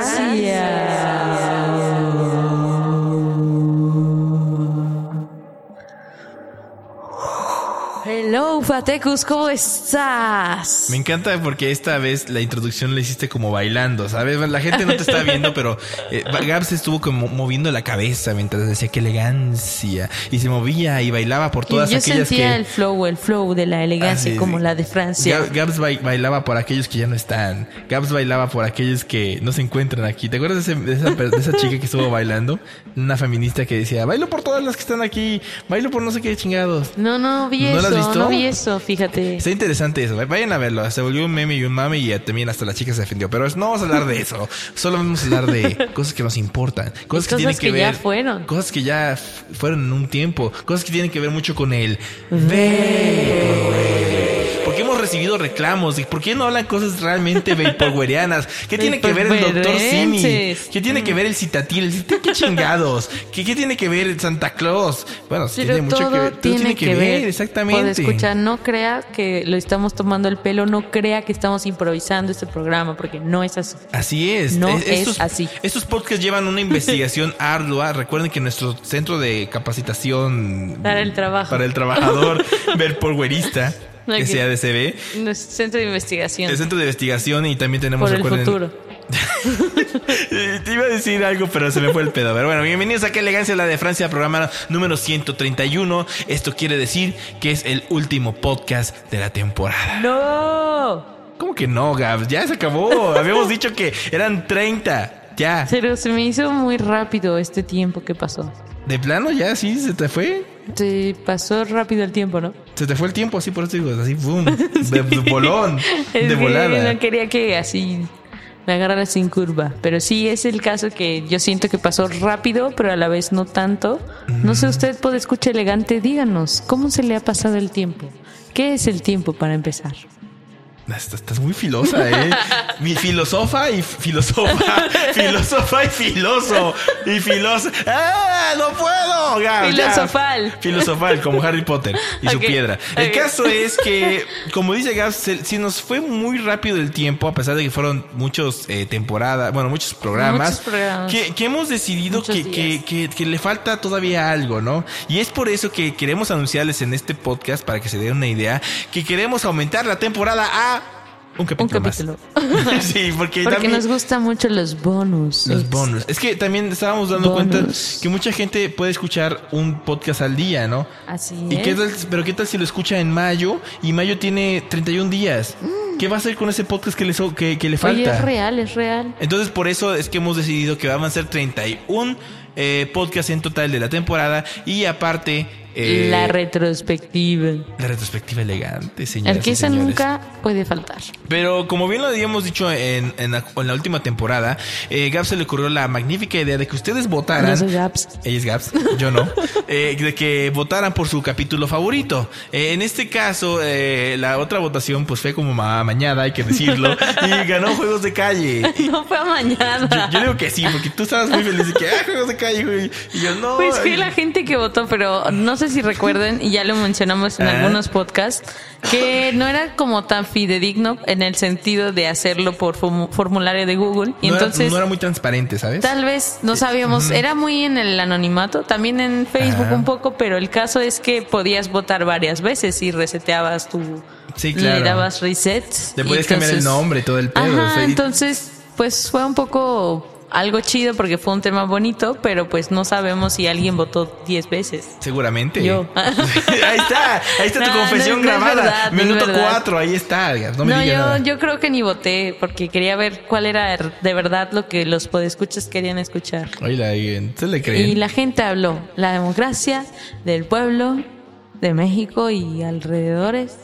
De Hello, Fatecus, ¿cómo estás? Me encanta porque esta vez la introducción la hiciste como bailando, ¿sabes? La gente no te está viendo, pero eh, Gabs estuvo como moviendo la cabeza mientras decía qué elegancia. Y se movía y bailaba por todas Yo aquellas sentía que... el flow, el flow de la elegancia, Ah, sí, como sí. la de Francia. Gab- Gabs ba- bailaba por aquellos que ya no están. Gabs bailaba por aquellos que no se encuentran aquí. ¿Te acuerdas de, ese- de esa, per- de esa chica que estuvo bailando? Una feminista que decía, bailo por todas las que están aquí, bailo por no sé qué chingados. No, no vi ¿No lo has eso, no vi eso, fíjate. Está interesante eso. Vayan a verlo. Se volvió un meme y un mame y también hasta la chica se defendió. Pero no vamos a hablar de eso. Solo vamos a hablar de cosas que nos importan. Cosas que tienen que, que ya ver. fueron. Cosas que ya fueron en un tiempo. Cosas que tienen que ver mucho con el ver. Hemos recibido reclamos. ¿Y por qué no hablan cosas realmente vaporwarianas? ¿Qué tiene que ver el doctor Simi? ¿Qué tiene que ver el citatil? ¿El citatil qué chingados? ¿Qué, ¿Qué tiene que ver Santa Claus? Bueno, sí Pero tiene mucho todo que ver. Todo tiene que ver. exactamente. Puede escuchar, no crea que lo estamos tomando el pelo, no crea que estamos improvisando este programa, porque no es así. Así es. No Es- es así. Estos podcasts llevan una investigación ardua. Recuerden que nuestro centro de capacitación Para el trabajo. para el trabajador que sea DCB, Nuestro centro de investigación el centro de investigación y también tenemos por el recuerden- futuro. Te iba a decir algo, pero se me fue el pedo. Pero bueno, bienvenidos a Qué Elegancia la de Francia, programa número 131. Esto quiere decir que es el último podcast de la temporada. ¡No! ¿Cómo que no, Gabs? Ya se acabó. Habíamos dicho que eran 30. Ya. Pero se me hizo muy rápido este tiempo que pasó. ¿De plano ya? ¿Sí? ¿Se te fue? Se pasó rápido el tiempo, ¿no? Se te fue el tiempo así, por eso digo, así, boom, de, de bolón, de volada. no quería que así me agarrara sin curva. Pero sí es el caso que yo siento que pasó rápido, pero a la vez no tanto. No sé, usted puede escuchar elegante, díganos, ¿cómo se le ha pasado el tiempo? ¿Qué es el tiempo para empezar? Estás, estás muy filosa, ¿eh? Mi filosofa y filosofa, filosofa y filoso, y filoso. ¡Ah! ¡No puedo! Gab, ya. Filosofal. Filosofal, como Harry Potter y su piedra. El caso es que, como dice Gab, se, se nos fue muy rápido el tiempo, a pesar de que fueron muchos eh, temporadas, bueno, muchos programas, Muchos programas. Que, que hemos decidido que, que, que le falta todavía algo, ¿no? Y es por eso que queremos anunciarles en este podcast, para que se den una idea, que queremos aumentar la temporada a un Un capítulo, más. capítulo. sí, porque, Porque también nos gustan mucho los bonus. los bonus. Es que también estábamos dando cuenta que mucha gente puede escuchar un podcast al día, ¿no? Así ¿Y es. qué tal, pero qué tal si lo escucha en mayo y mayo tiene 31 días? ¿Qué va a hacer con ese podcast que le, que, que le Mm. Oye, falta? es real, es real. Entonces, por eso es que hemos decidido que van a ser 31 eh, podcasts en total de la temporada y aparte eh, la retrospectiva. la retrospectiva elegante, señores. El que esa nunca puede faltar. Pero como bien lo habíamos dicho en, en la, en la última temporada, eh, Gab se le ocurrió la magnífica idea de que ustedes votaran. No soy Gaps. Ella es Gaps, yo no. Eh, de que votaran por su capítulo favorito. Eh, en este caso, eh, la otra votación pues fue como ma- mañana, hay que decirlo, y ganó Juegos de Calle. No fue mañana. Yo, yo digo que sí, porque tú estabas muy feliz de que, ah, Juegos de Calle, güey. Y yo no. Pues fue la gente que votó, pero no sé si recuerden, y ya lo mencionamos en Ah. algunos podcasts, que no era como tan fidedigno en el sentido de hacerlo por formu- formulario de Google. Y no, era- entonces, no era muy transparente, ¿sabes? tal vez no sabíamos, era muy en el anonimato, también en Facebook Ajá. un poco, pero el caso es que podías votar varias veces y reseteabas tu... Sí, claro. Le dabas reset. Le podías cambiar el entonces- nombre todo el pedo. Ajá, o sea, y- entonces, pues fue un poco algo chido porque fue un tema bonito, pero pues no sabemos si alguien votó 10 veces. Seguramente. Yo. ahí está, ahí está tu confesión no no grabada. verdad, Minuto verdad. 4, ahí está. No me yo, nada. yo creo que ni voté porque quería ver cuál era de verdad lo que los podescuchas querían escuchar. Oye, le creen. Y la gente habló, la democracia del pueblo de México y alrededores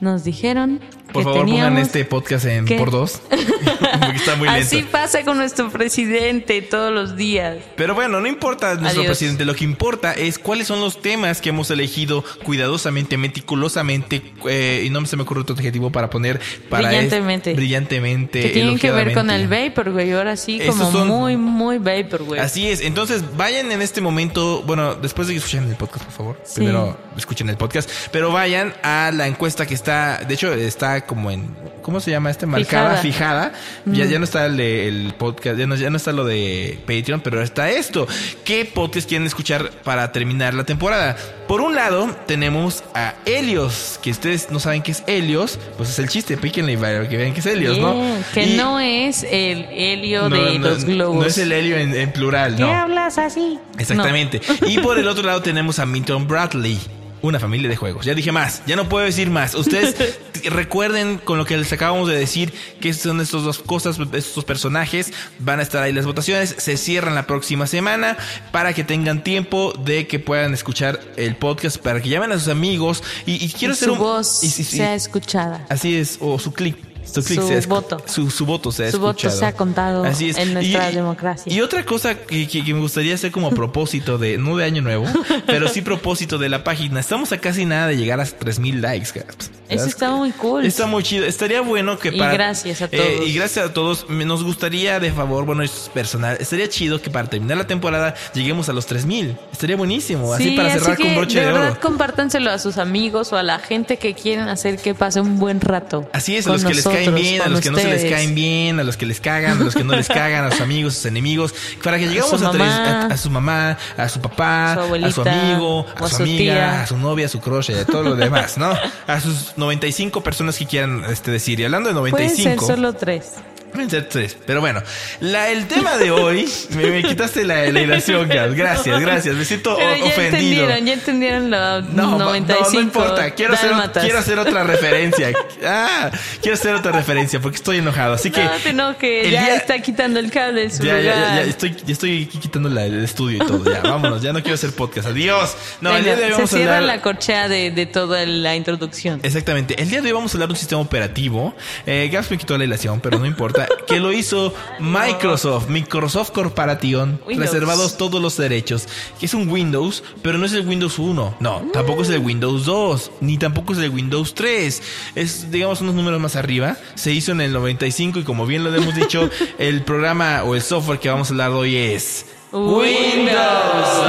nos dijeron Por favor, teníamos... pongan este podcast en ¿Qué? por dos. Porque está muy lento. Así pasa con nuestro presidente todos los días. Pero bueno, no importa nuestro Adiós. presidente, lo que importa es cuáles son los temas que hemos elegido cuidadosamente, meticulosamente, eh, y no se me ocurre otro adjetivo para poner para es- Brillantemente. brillantemente. Que tienen que ver con el elogiadamente. Vaporwave. Ahora sí, como son- muy, muy Vaporwave. Así es, entonces vayan en este momento, bueno, después de que escuchen el podcast, por favor, Sí. primero escuchen el podcast, pero vayan a la encuesta que está, de hecho está como en, ¿cómo se llama este? Marcada, fijada, ya, ya no está el, de- el podcast, ya no, ya no está lo de Patreon, pero está esto, ¿qué podcast quieren escuchar para terminar la temporada? Por un lado, tenemos a Helios, que ustedes no saben qué es Helios, pues es el chiste, píquenle para que vean qué es Helios, ¿no? Que Y- no es el helio no, de no, los globos. No es el helio en, en plural, ¿Qué no. hablas así? Exactamente. Y por el otro lado tenemos a Milton Bradley. Una familia de juegos. Ya dije más, ya no puedo decir más. Ustedes recuerden con lo que les acabamos de decir que son estas dos cosas, estos personajes. Van a estar ahí las votaciones. Se cierran la próxima semana para que tengan tiempo de que puedan escuchar el podcast, para que llamen a sus amigos. Y, y quiero Y hacer su un. voz y- sea escuchada. Así es, o su clic. Su, clic voto. Su, su voto sea Su voto escuchado. sea contado en nuestra democracia. Y otra cosa que, que- que me gustaría hacer como propósito de, no de año nuevo, pero sí propósito de la página. Estamos a casi nada de llegar a 3000 likes, Gaps. Eso está muy cool. Está muy chido. Estaría bueno que Y para. gracias a eh, todos. y gracias a todos. Nos gustaría, de favor, bueno, esto es personal. Estaría chido que para terminar la temporada lleguemos a los 3000. Estaría buenísimo. Así Sí, para cerrar así con broche de de, verdad oro. compártanselo a sus amigos o a la gente que quieren hacer que pase un buen rato. Así es, a los que les caen bien, a los que no se les ustedes. caen bien, a los que les cagan, a los que no les cagan, a sus amigos, a sus enemigos, para que llegamos su a, mamá. a, a su mamá, a su papá, A su a su abuelita, amigo, a a su amiga, tía. a su novia, a su crush y a todo lo demás, ¿no? A sus 95 personas que quieran este, decir. Y hablando de Pueden 95. ser solo tres. Pueden ser tres. Pero bueno, la, el tema de hoy, me, me quitaste la, la ilación, Gas. Gracias, gracias. Me siento Pero ya ofendido. entendieron, ya entendieron lo No, no, 95. no importa. Quiero hacer, quiero hacer otra referencia. Ah, quiero hacer otra referencia porque estoy enojado. Así que. No te enojes, el ya día- está quitando el cable de su Ya, ya, ya, lugar. ya, estoy, ya estoy quitando la- el estudio y todo. Ya, vámonos. Ya no quiero hacer podcast. Adiós. No, el día de hoy se vamos a cierra hablar. la corchea de, de toda la introducción. Exactamente. El día de hoy vamos a hablar de un sistema operativo. Eh, Gaps me quitó la ilación, pero no importa. Que lo hizo Microsoft, Microsoft Corporation, Windows. reservados todos los derechos. Que es un Windows, pero no es el Windows 1. No, tampoco es el Windows 2, ni tampoco es el Windows 3. Es, digamos, unos números más arriba. Se hizo en el 95 y como bien lo hemos dicho, el programa o el software que vamos a hablar hoy es Windows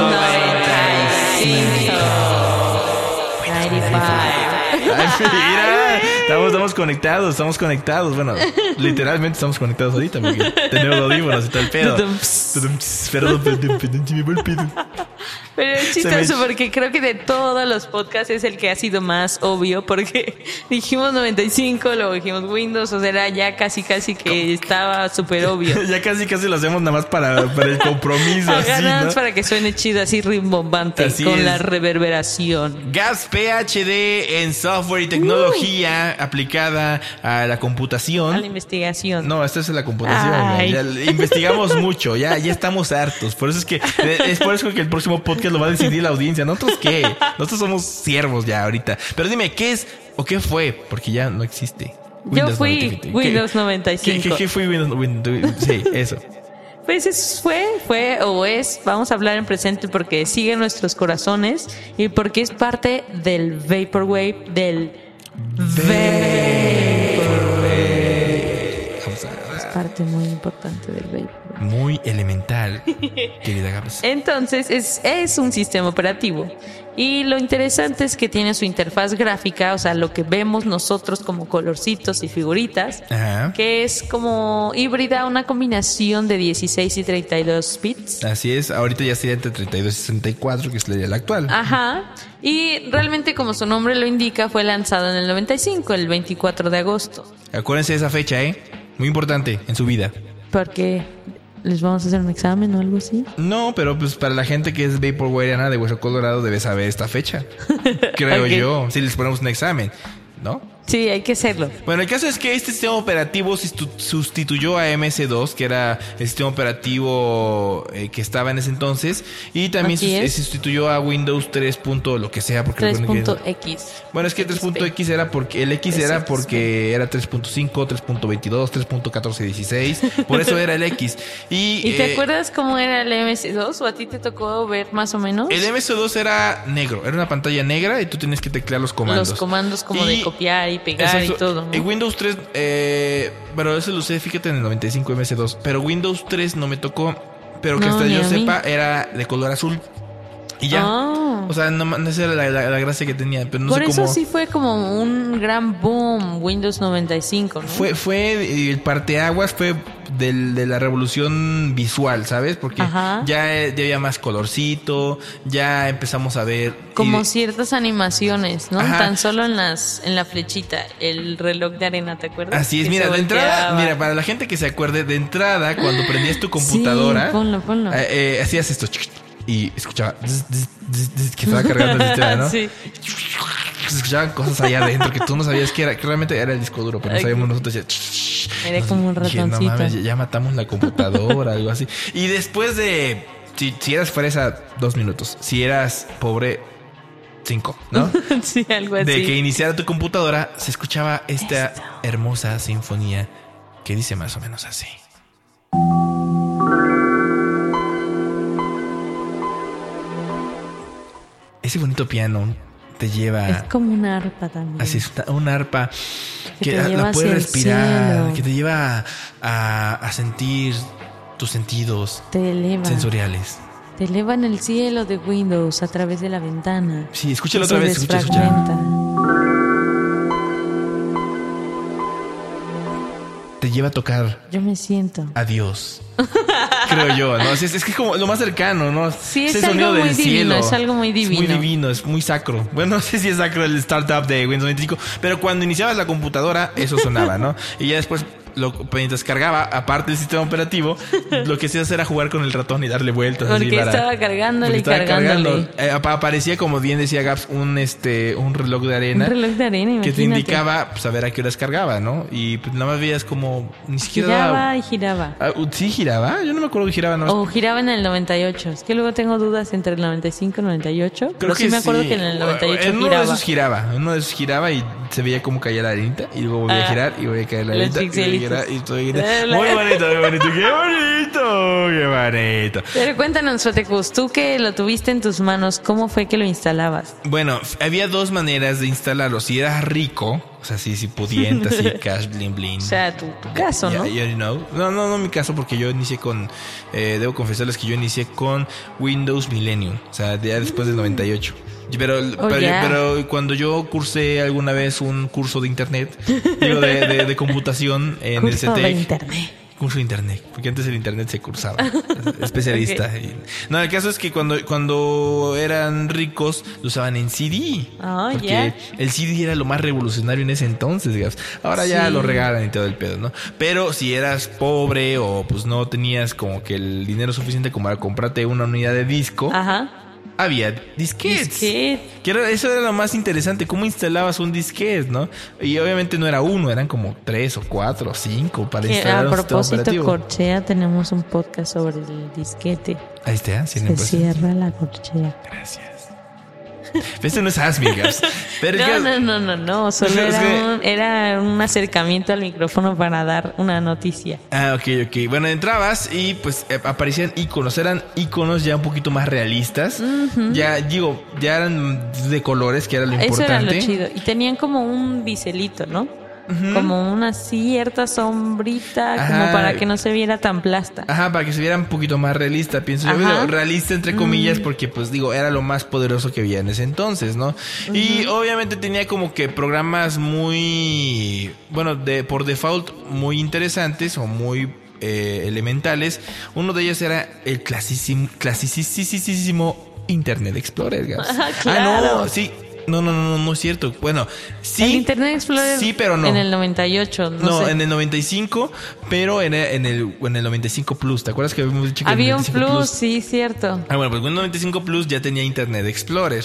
95. 95. Ay, mira, estamos, estamos conectados, estamos conectados. Bueno, literalmente estamos conectados ahorita porque tenemos audífonos y todo el pedo. Tudum-ps. Perdón, perdón, perdón, Pero es chistoso porque creo que de todos los podcasts es el que ha sido más obvio porque dijimos 95, luego dijimos Windows, o sea, era ya casi casi que estaba súper obvio. Ya casi casi lo hacemos nada más para, para el compromiso. así, ¿no? para que suene chido, así rimbombante, Así con es. la reverberación. Gas PhD en software y tecnología aplicada a la computación. A la investigación. No, esta es la computación. Ya investigamos mucho, ya, ya estamos hartos. Por eso es que es por eso que el próximo podcast lo va a decidir la audiencia. ¿Nosotros qué? Nosotros somos siervos ya ahorita. Pero dime, ¿qué es o qué fue? Porque ya no existe. Yo fui 95. ¿Qué- Windows ¿Qué, 95. qué, qué fue Windows, Windows? Sí, eso. Pues eso fue, fue o es, vamos a hablar en presente porque sigue en nuestros corazones y porque es parte del Vaporwave, del Vaporwave. Parte muy importante del Vaporwave. muy elemental, querida Gabs. Entonces es, es un sistema operativo y lo interesante es que tiene su interfaz gráfica, o sea, lo que vemos nosotros como colorcitos y figuritas, Ajá. que es como híbrida, una combinación de 16 y 32 bits. Así es, ahorita ya sería entre 32 y 64, que es la actual. Ajá. Y realmente, como su nombre lo indica, fue lanzado en el 95, el 24 de agosto. Acuérdense de esa fecha, ¿eh? Muy importante en su vida. Porque les vamos a hacer un examen o algo así. No, pero pues para la gente que es Vaporwareana de Hueso Colorado debe saber esta fecha. Creo yo. Si les ponemos un examen, ¿no? Sí, hay que hacerlo. Bueno, el caso es que este sistema operativo sustitu- sustituyó a MS2, que era el sistema operativo eh, que estaba en ese entonces, y también es. sustituyó a Windows 3. punto lo que sea, porque recuerden que- 3.x. Bueno, es que 3.x era porque el X era porque era 3.5, 3.22, 3.1416, por eso era el X. Y, ¿Y te eh, acuerdas cómo era el MS2 o a ti te tocó ver más o menos? El MS2 era negro, era una pantalla negra y tú tienes que teclear los comandos. Los comandos como de Y- copiar y pegar y Exacto. todo. ¿no? En Windows 3, eh, pero eso lo usé, fíjate, en el 95 MS2. Pero Windows 3 no me tocó, pero que No, hasta yo sepa, era de color azul. Y ya. O sea, no, esa era la, la- la gracia que tenía, pero no Por sé eso cómo. sí fue como un gran boom Windows 95, ¿no? Fue, fue el parteaguas fue del, de la revolución visual, ¿sabes? Porque ya, ya había más colorcito, ya empezamos a ver. como ciertas animaciones, ¿no? Ajá. Tan solo en las en la flechita, el reloj de arena, ¿te acuerdas? Así es, Que mira, de entrada, mira, para la gente que se acuerde, de entrada, cuando prendías tu computadora, Sí, ponlo, ponlo. eh, eh, hacías esto y escuchaba zzz, zzz, zzz, zzz, que estaba cargando el sistema, ¿no? Sí. Se escuchaban cosas allá adentro que tú no sabías que era, que realmente era el disco duro, pero no sabíamos nosotros. ya, Era como un Dije, no ratoncito. mames, ya- ya matamos la computadora, algo así. Y después de, si, si eras fresa, dos minutos. Si eras pobre, cinco, ¿no? sí, algo así. de que iniciara tu computadora, se escuchaba esta hermosa sinfonía que dice más o menos así. Ese bonito piano te lleva Es como una arpa también. así es una, arpa Que que, la- puedes respirar, que te lleva a, a sentir tus sentidos Te eleva. sensoriales. Te eleva en el cielo de Windows a través de la ventana. Sí, escúchalo otra vez, escucha, escucha. Te lleva a tocar Yo me siento. a Dios. Creo yo, ¿no? Es, es que es como lo más cercano, ¿no? Sí, es Ese algo sonido muy del divino, cielo. es algo muy Es muy divino. divino, es muy sacro. Bueno, no sé si es sacro el startup de Windows 95, pero cuando iniciabas la computadora, eso sonaba, ¿no? Y ya después, lo, mientras cargaba, aparte del sistema operativo, lo que hacías era jugar con el ratón y darle vueltas. así Porque para- estaba cargándole y porque estaba cargándole. cargando. Eh, apa- aparecía, como bien decía Gaps, un, este, un reloj de arena. Un reloj de arena, que imagínate. te indicaba pues, a ver a qué horas cargaba, ¿no? Y pues nada más veías como ni siquiera Giraba daba- y giraba. Ah, sí giraba, yo no me acuerdo que giraba. O giraba en el 98. Es que luego tengo dudas entre el 95 y el 98. pero sí me acuerdo que en el 98 en uno de esos giraba, en uno de esos giraba y se veía cómo caía la arenita y luego volvía a girar y volvía a caer la arenita y y Muy bonito, muy bonito, qué bonito, qué bonito. Pero cuéntanos, Fotecus, tú que lo tuviste en tus manos, ¿cómo fue que lo instalabas? Bueno, había dos maneras de instalarlo. Si eras rico, o sea, si, si pudiente, así, cash, bling, bling. O sea, tu, tu caso, Ya- ¿no? you know. No, no, no mi caso porque yo inicié con, eh, debo confesarles que yo inicié con Windows Millennium, o sea, ya después del 98. Pero, pero, Oh, ya. pero cuando yo cursé alguna vez un curso de internet, digo, de, de- de computación en Curso el internet. Curso de internet, porque antes el internet se cursaba. especialista. Y- no, el caso es que cuando, cuando eran ricos, lo usaban en CD. Ah, porque ya. el CD era lo más revolucionario en ese entonces, digamos. Ahora ya lo regalan y todo el pedo, ¿no? Pero si eras pobre o pues no tenías como que el dinero suficiente como para comprarte una unidad de disco, Ajá. Había disquetes. Disquete. Que era- eso era lo más interesante, cómo instalabas un disquete, ¿no? Y obviamente no era uno, eran como tres o cuatro o cinco para Que instalar a propósito. Corchea, tenemos un podcast sobre el disquete. Ahí está, sí, Se cierra la corchea. Gracias. Este no es Asmigas. Pero No, que- no, no, no, no. Solo era que- un, era un acercamiento al micrófono para dar una noticia. Ah, ok, ok. Bueno, entrabas y pues eh, aparecían iconos. Eran iconos ya un poquito más realistas. Ya, digo, ya eran de colores, que era lo Eso era importante. lo chido. Y tenían como un biselito, ¿no? Como una cierta sombrita, como para que no se viera tan plasta. Ajá, para que se viera un poquito más realista, pienso yo. Ajá. Digo, realista entre comillas, porque pues digo, era lo más poderoso que había en ese entonces, ¿no? Y obviamente tenía como que programas muy, bueno, de por default muy interesantes o muy eh, elementales. Uno de ellos era el clasicísimo Internet Explorer. Ajá, Ah, claro. no, sí. No, no, no, no, no es cierto. Bueno, sí. el Internet Explorer Sí, pero no. en el 98, no, No, sé. en el 95, pero en el, en el, en el 95 Plus. ¿Te acuerdas que habíamos dicho que el Había un 95 plus, sí, cierto. Ah, bueno, pues Windows 95 Plus ya tenía Internet Explorer.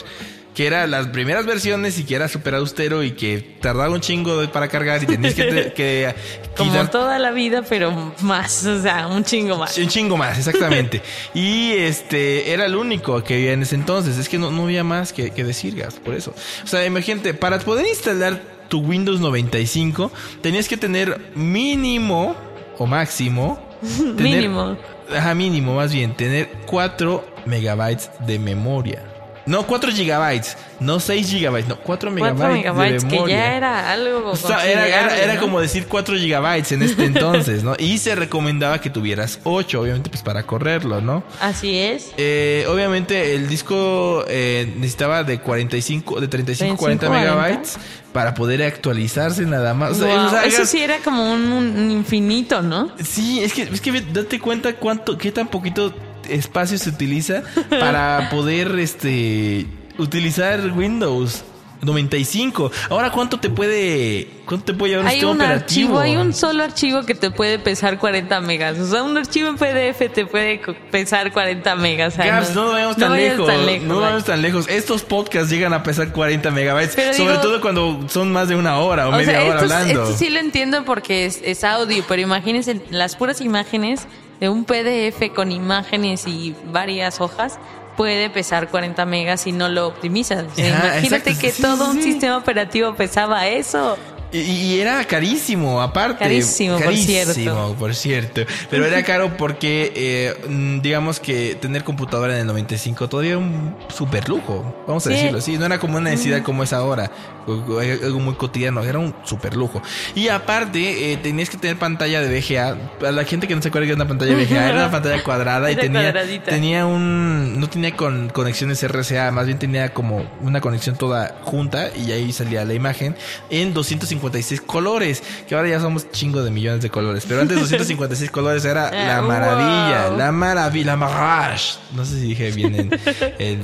Que eran las primeras versiones y que era súper austero y que tardaba un chingo de- para cargar y tenías que, te- que Como quitar- toda la vida, pero más, o sea, un chingo más. Un chingo más, exactamente. y este era el único que había en ese entonces. Es que no, no había más que, que decir, gas, por eso. O sea, imagínate, para poder instalar tu Windows 95, tenías que tener mínimo o máximo. tener- Mínimo. Ajá, mínimo, más bien, tener 4 megabytes de memoria. No, 4 gigabytes, no 6 gigabytes, no, 4 megabytes, 4 megabytes, de que memoria. ya era algo. O sea, era, era- era ¿no? como decir 4 gigabytes en este entonces, ¿no? Y se recomendaba que tuvieras 8, obviamente, pues para correrlo, ¿no? Así es. Eh, obviamente el disco eh, necesitaba de 45, de 35, 40 40. megabytes para poder actualizarse nada más. O sea, sea, eso sí era como un, un infinito, ¿no? Sí, es que, es que date cuenta cuánto, qué tan poquito espacio se utiliza para poder, este, utilizar Windows 95. Ahora, ¿cuánto te puede, cuánto te puede llevar un Hay sistema un operativo? archivo, hay un solo archivo que te puede pesar 40 megas. O sea, un archivo en PDF te puede pesar 40 megas. Gaps, no, vayamos no tan vayas lejos. tan lejos, no vaya. vayamos tan lejos. Estos podcasts llegan a pesar 40 megabytes. Pero sobre digo- todo cuando son más de una hora o, O media sea, hora esto, hablando. esto sí lo entiendo porque es, es audio, pero imagínense las puras imágenes de un PDF con imágenes y varias hojas puede pesar 40 megas si no lo optimizas. O sea, Ajá, imagínate exacto, que sí, todo sí, un sí. sistema operativo pesaba eso. Y, y era carísimo, aparte. Carísimo, por cierto. por cierto. Pero era caro porque, eh, mm, digamos que tener computadora en el 95 todavía era un super lujo. Vamos a Sí. decirlo así. No era como una necesidad como es ahora. o Algo muy cotidiano. Era un super lujo. Y aparte, eh, tenías que tener pantalla de VGA. Para la gente que no se acuerda que era una pantalla de VGA, era una pantalla cuadrada y Era tenía, cuadradita. tenía un. No tenía con conexiones RCA, más bien tenía como una conexión toda junta y ahí salía la imagen en 256 colores. Que ahora ya somos chingo de millones de colores. Pero antes 256 colores era la Ah, maravilla, wow. la maravilla, la mirage. No sé si dije bien en, en-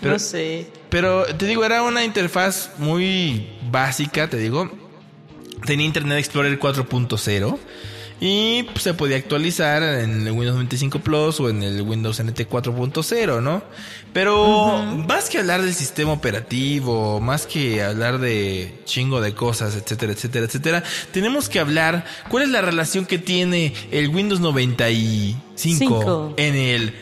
pero, no sé. pero te digo, era una interfaz muy básica, te digo. Tenía Internet Explorer 4.0 y pues, se podía actualizar en el Windows 95 Plus o en el Windows NT 4.0, ¿no? Pero más que hablar del sistema operativo, más que hablar de chingo de cosas, etcétera, etcétera, etcétera, tenemos que hablar cuál es la relación que tiene el Windows 95 Cinco. en el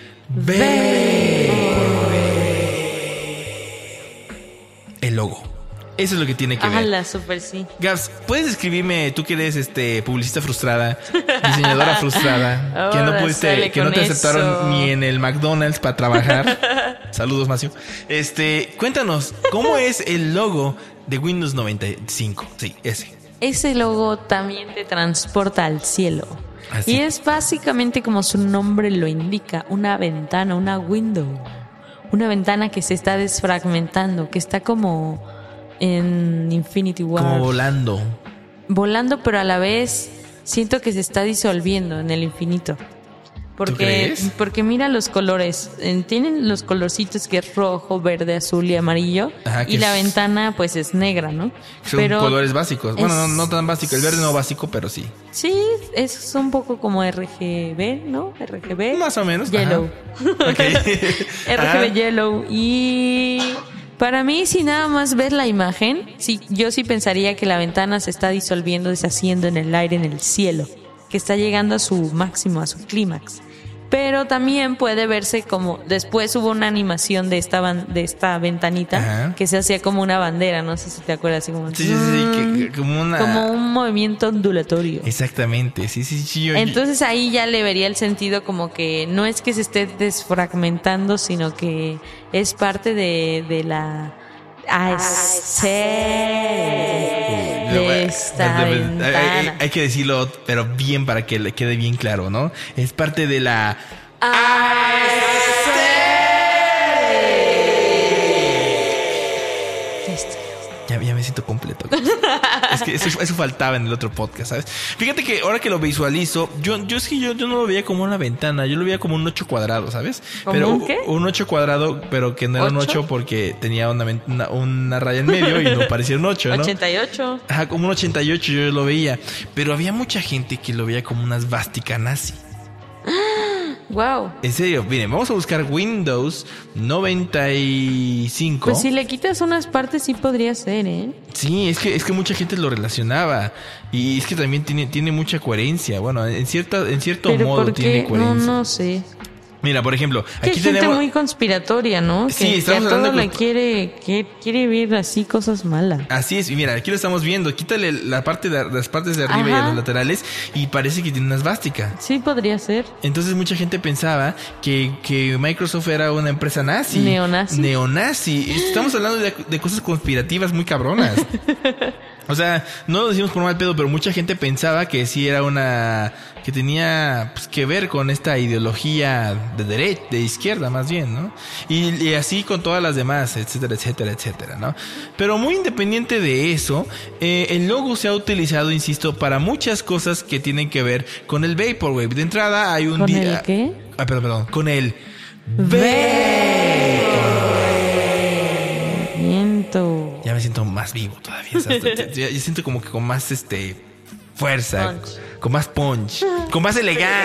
el logo. Eso es lo que tiene que ver. Ala, super sí. Gabs, ¿puedes escribirme, tú que eres este publicista frustrada, diseñadora frustrada, que no pudiste, que no te aceptaron eso. ni en el McDonald's para trabajar? Saludos, Macio. Este, cuéntanos, ¿cómo es el logo de Windows 95? Sí, ese. Ese logo también te transporta al cielo. Así. Y es básicamente como su nombre lo indica, una ventana, una window. Una ventana que se está desfragmentando, que está como en Infinity War. Como volando. volando, pero a la vez siento que se está disolviendo en el infinito. Porque, crees? porque mira los colores. Tienen los colorcitos que es rojo, verde, azul y amarillo. Ajá, y la es- ventana pues es negra, ¿no? Son colores básicos. Bueno, no, no tan básico. El verde no básico, pero sí. Sí, es un poco como RGB, ¿no? RGB. Más o menos. Yellow. ajá. Ok. RGB. Yellow. Y para mí, si nada más ves la imagen, sí, yo sí pensaría que la ventana se está disolviendo, deshaciendo en el aire, en el cielo, que está llegando a su máximo, a su clímax. Pero también puede verse como después hubo una animación de esta ban- de esta ventanita Ajá. que se hacía como una bandera, no sé si te acuerdas así como Sí, sí, sí, que- que como una... como un movimiento ondulatorio. Exactamente, sí, sí, sí. yo- Entonces ahí ya le vería el sentido como que no es que se esté desfragmentando, sino que es parte de, de la Lo- de esta hay- hay, ventana. hay que decirlo, pero bien para que le quede bien claro, ¿no? Es parte de la... Ya, ya me siento completo. es que eso, eso faltaba en el otro podcast, ¿sabes? Fíjate que ahora que lo visualizo, yo, yo es que yo, yo no lo veía como una ventana, yo lo veía como un 8 cuadrado, ¿sabes? ¿Como pero un qué? un 8 cuadrado, pero que no era un ¿Ocho? 8 porque tenía una, una, una raya en medio y no parecía un 8, ¿no? 88. Ajá, como un 88 yo lo veía. Pero había mucha gente que lo veía como una svástica nazi. Wow. En serio, miren, vamos a buscar Windows 95. Pues si le quitas unas partes sí podría ser, ¿eh? Sí, es que, es que mucha gente lo relacionaba. Y es que también tiene, tiene mucha coherencia. Bueno, en cierta, en cierto Pero modo ¿por tiene qué? No, coherencia. no sé. Mira, por ejemplo, Que hay aquí gente tenemos. muy conspiratoria, ¿no? Que, Sí, que a estamos todo le quiere, que quiere ver así cosas malas. Así es, y mira, aquí lo estamos viendo. Quítale la parte de las partes de arriba y a los laterales y parece que tiene una esvástica. Sí podría ser. Entonces mucha gente pensaba que, que Microsoft era una empresa nazi. Neonazi. Neonazi. Estamos hablando de, de cosas conspirativas muy cabronas. O sea, no lo decimos por mal pedo, pero mucha gente pensaba que sí era una... que tenía pues, que ver con esta ideología de derecha, de izquierda más bien, ¿no? Y, y así con todas las demás, etcétera, etcétera, etcétera, ¿no? Pero muy independiente de eso, eh, el logo se ha utilizado, insisto, para muchas cosas que tienen que ver con el Vaporwave. De entrada hay un ¿Con día... el qué? Ah, perdón, perdón. Con el... Viento. Ya me siento más vivo todavía. o sea, ya- ya- ya siento como que con más este fuerza, Punch. con más punch, con más elegancia.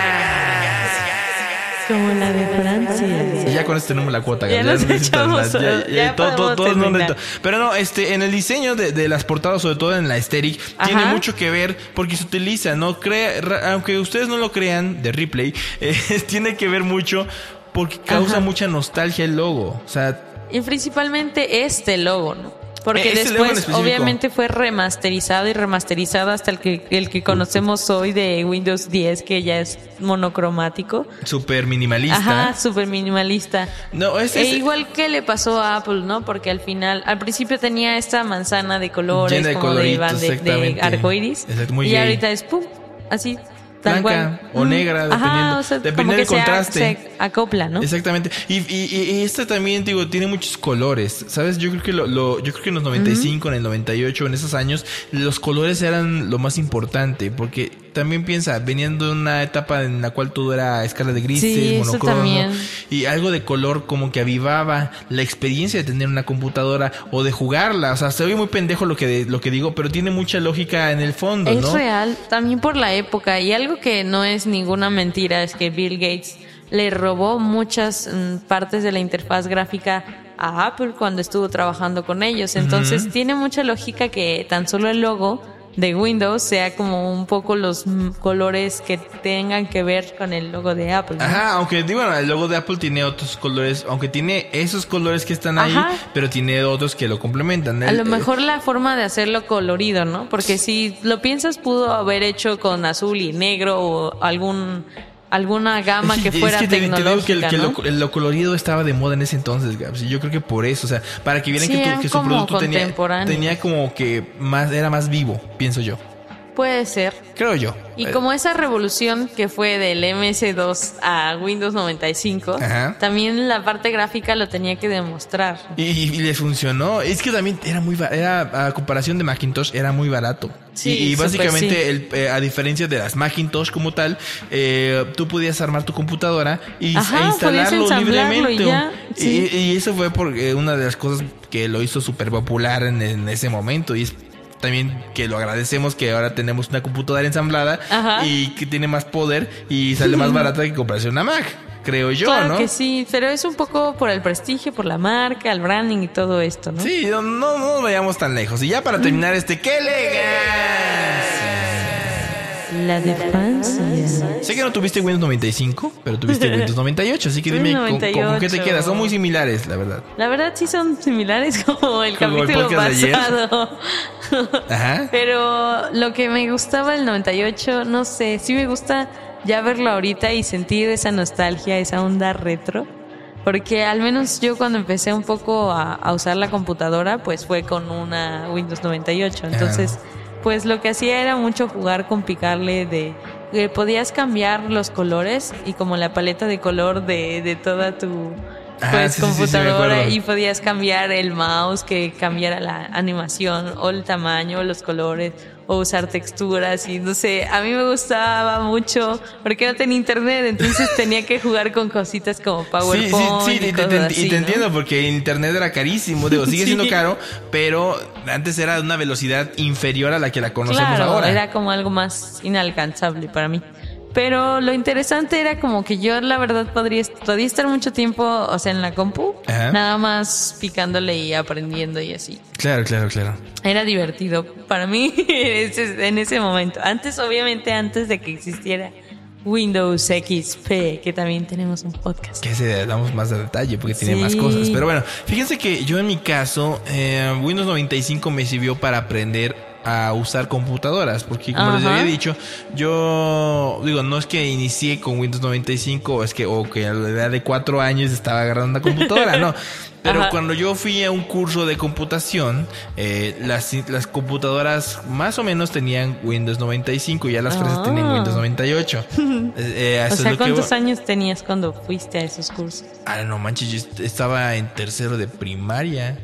Como la de Francia. Y ya con esto tenemos la cuota. Ya Gabriel, nos no echamos, ya- ya- ya todo-. Pero no, este, en el diseño de, de las portadas, sobre todo en la aesthetic, tiene mucho que ver porque se utiliza, ¿no? Crea, aunque ustedes no lo crean, de replay, eh, tiene que ver mucho porque causa Ajá. mucha nostalgia el logo. O sea, Y principalmente este logo, ¿no? Porque después obviamente fue remasterizado y remasterizado hasta el que, el que conocemos hoy de Windows 10, que ya es monocromático. súper minimalista. Ajá, súper minimalista. No, ese E es- igual que le pasó a Apple, ¿no? Porque al final, al principio tenía esta manzana de colores, Llena de como de, coloritos, de, de arcoiris. Exacto, muy y gay. ahorita es pum, así, tal Blanca cual. o negra, Ajá, dependiendo- o sea, dependiendo del contraste. Se, acopla, ¿no? Exactamente. Y, y, y- esta también, digo, tiene muchos colores. ¿Sabes? Yo creo que lo, lo- yo creo que en los 95, en el 98, en esos años, los colores eran lo más importante. Porque también piensa, venían de una etapa en la cual todo era escala de grises, Sí, monocromo. Y algo de color como que avivaba la experiencia de tener una computadora o de jugarla. O sea, se oye muy pendejo lo que, lo que digo, pero tiene mucha lógica en el fondo, Es ¿no? real, también por la época. Y algo que no es ninguna mentira es que Bill Gates le robó muchas mm, partes de la interfaz gráfica a Apple cuando estuvo trabajando con ellos. Entonces tiene mucha lógica que tan solo el logo de Windows sea como un poco los colores que tengan que ver con el logo de Apple. ¿no? Ajá, aunque digo, bueno, el logo de Apple tiene otros colores, aunque tiene esos colores que están ahí, Ajá. pero tiene otros que lo complementan. A El- lo mejor la forma de hacerlo colorido, ¿no? Porque si lo piensas, pudo haber hecho con azul y negro o algún alguna gama que Es fuera que te- te digo tecnológica, que, el, lo, lo colorido estaba de moda en ese entonces, Gabs. Y yo creo que por eso, o sea, para que vieran Sí, que, tu- eran que su producto tenía, tenía como que más, era más vivo, pienso yo. Puede ser. Creo yo. Y Eh, como esa revolución que fue del MS2 a Windows 95, Ajá. también la parte gráfica lo tenía que demostrar. Y, y les funcionó. Es que también era muy era a comparación de Macintosh era muy barato. Sí, y, y básicamente sí. el, eh, a diferencia de las Macintosh como tal, eh, tú podías armar tu computadora y Ajá, e instalarlo libremente. y ya, sí. y, eso fue porque una de las cosas que lo hizo súper popular en, en ese momento y es también que lo agradecemos que ahora tenemos una computadora ensamblada Ajá. y que tiene más poder y sale más barata que comprarse una Mac. Creo yo, claro ¿no? que sí, pero es un poco por el prestigio, por la marca, el branding y todo esto, ¿no? Sí, no, no, no nos vayamos tan lejos. Y ya para terminar este, ¡qué elegancia! La de Francia. Sé que no tuviste Windows 95, pero tuviste Windows 98, así que dime con, con qué te 98. quedas. Son muy similares, la verdad. La verdad sí son similares como el Como el capítulo ayer. pasado. Ajá. Pero lo que me gustaba del 98, no sé, sí me gusta ya verlo ahorita y sentir esa nostalgia, esa onda retro. Porque al menos yo cuando empecé un poco a, a usar la computadora, pues fue con una Windows 98. Entonces, pues lo que hacía era mucho jugar con picarle de... que podías cambiar los colores y como la paleta de color de, de toda tu Ah, pues sí, sí, sí, sí, computadora y podías cambiar el mouse que cambiara la animación o el tamaño o los colores o usar texturas y no sé, a mí me gustaba mucho porque no tenía internet, entonces tenía que jugar con cositas como Sí, PowerPoint sí, sí, y y te, cosas te- y así, te ¿no? entiendo porque internet era carísimo, digo, sigue Sí. siendo caro, pero antes era de una velocidad inferior a la que la conocemos Claro, ahora. era como algo más inalcanzable para mí. Pero lo interesante era como que yo la verdad podría, estar mucho tiempo, o sea, en la compu, Ajá. nada más picándole y aprendiendo y así. Claro, claro, claro. Era divertido para mí en ese momento. Antes, obviamente, antes de que existiera Windows XP, que también tenemos un podcast. Que se damos más de detalle porque tiene más cosas. Pero bueno, fíjense que yo en mi caso, eh, Windows 95 me sirvió para aprender a usar computadoras. Porque como les había dicho, yo digo, no es que inicié con Windows 95 o es que, o que a la edad de cuatro años estaba agarrando una computadora, no. Pero Ajá. cuando yo fui a un curso de computación, eh, las, las computadoras más o menos tenían Windows 95 y ya las fresas Ah. tenían Windows 98. Eh, eh, O sea, que ¿cuántos años tenías cuando fuiste a esos cursos? Ah, no manches, yo est- estaba en tercero de primaria.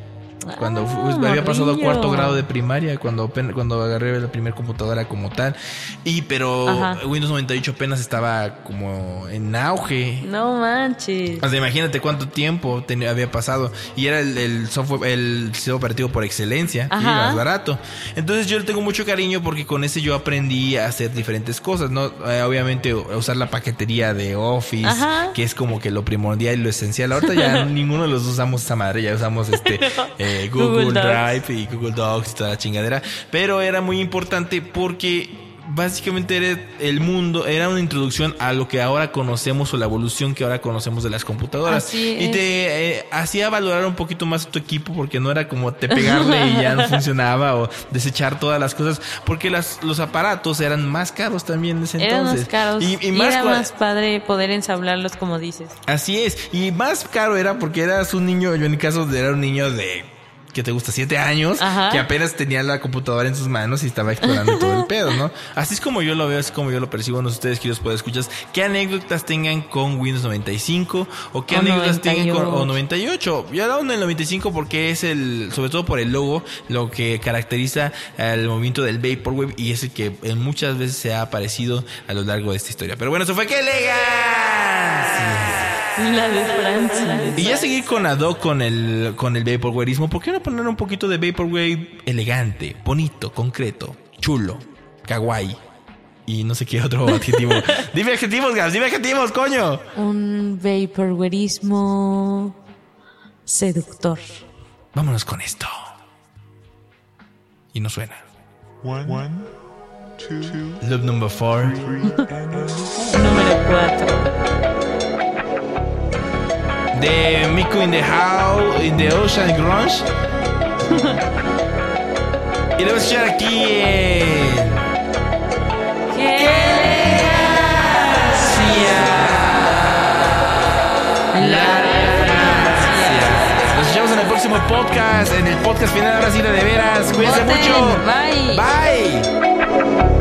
Cuando Ah, había pasado a cuarto grado de primaria, cuando cuando agarré la primera computadora como tal. Y pero Ajá. Windows 98 apenas estaba como en auge. No manches. O sea, imagínate cuánto tiempo tenía- había pasado. Y era el, el software, el sistema operativo por excelencia, y más barato. Entonces yo le tengo mucho cariño porque con ese yo aprendí a hacer diferentes cosas, ¿no? Eh, obviamente a usar la paquetería de Office, Ajá. que es como que lo primordial y lo esencial. Ahorita ya ninguno de los dos usamos esa madre, ya usamos este eh, Google. Drive y Google Docs y toda la chingadera. Pero era muy importante porque básicamente era el mundo, era una introducción a lo que ahora conocemos o la evolución que ahora conocemos de las computadoras. Así y te eh, hacía valorar un poquito más tu equipo porque no era como te pegarle y ya no funcionaba o desechar todas las cosas porque las, los aparatos eran más caros también en ese Eran entonces. más caros. Y, Y, y más era más padre poder ensamblarlos como dices. Así es. Y más caro era porque eras un niño, yo en mi caso era un niño de, que te gusta? Siete años, Ajá. que apenas tenía la computadora en sus manos y estaba explorando todo el pedo, ¿no? Así es como yo lo veo, así es como yo lo percibo. No sé ustedes, queridos pueden escuchar, qué anécdotas tengan con Windows 95 o qué O anécdotas tengan con o 98. 98. Yo hablo del 95 porque es el, sobre todo por el logo, lo que caracteriza el movimiento del Vaporwave y es el que muchas veces se ha aparecido a lo largo de esta historia. Pero bueno, eso fue que elegancia. La de Francia. Y ya seguir con Ado con el con el vaporwareismo, ¿por qué no poner un poquito de vaporwave elegante, bonito, concreto, chulo, kawaii? Y no sé qué otro adjetivo. dime adjetivos, Gas, dime adjetivos, coño. Un vaporwareismo seductor. Vámonos con esto. Y no suena. One, one, two, two, Loop number four. Número 4. De Miku in the How, in the Ocean Grunge. y lo vamos a escuchar aquí en. Nos escuchamos en el próximo podcast, en el podcast final ahora sí de de veras. Cuídense Voten, mucho. bye. Bye.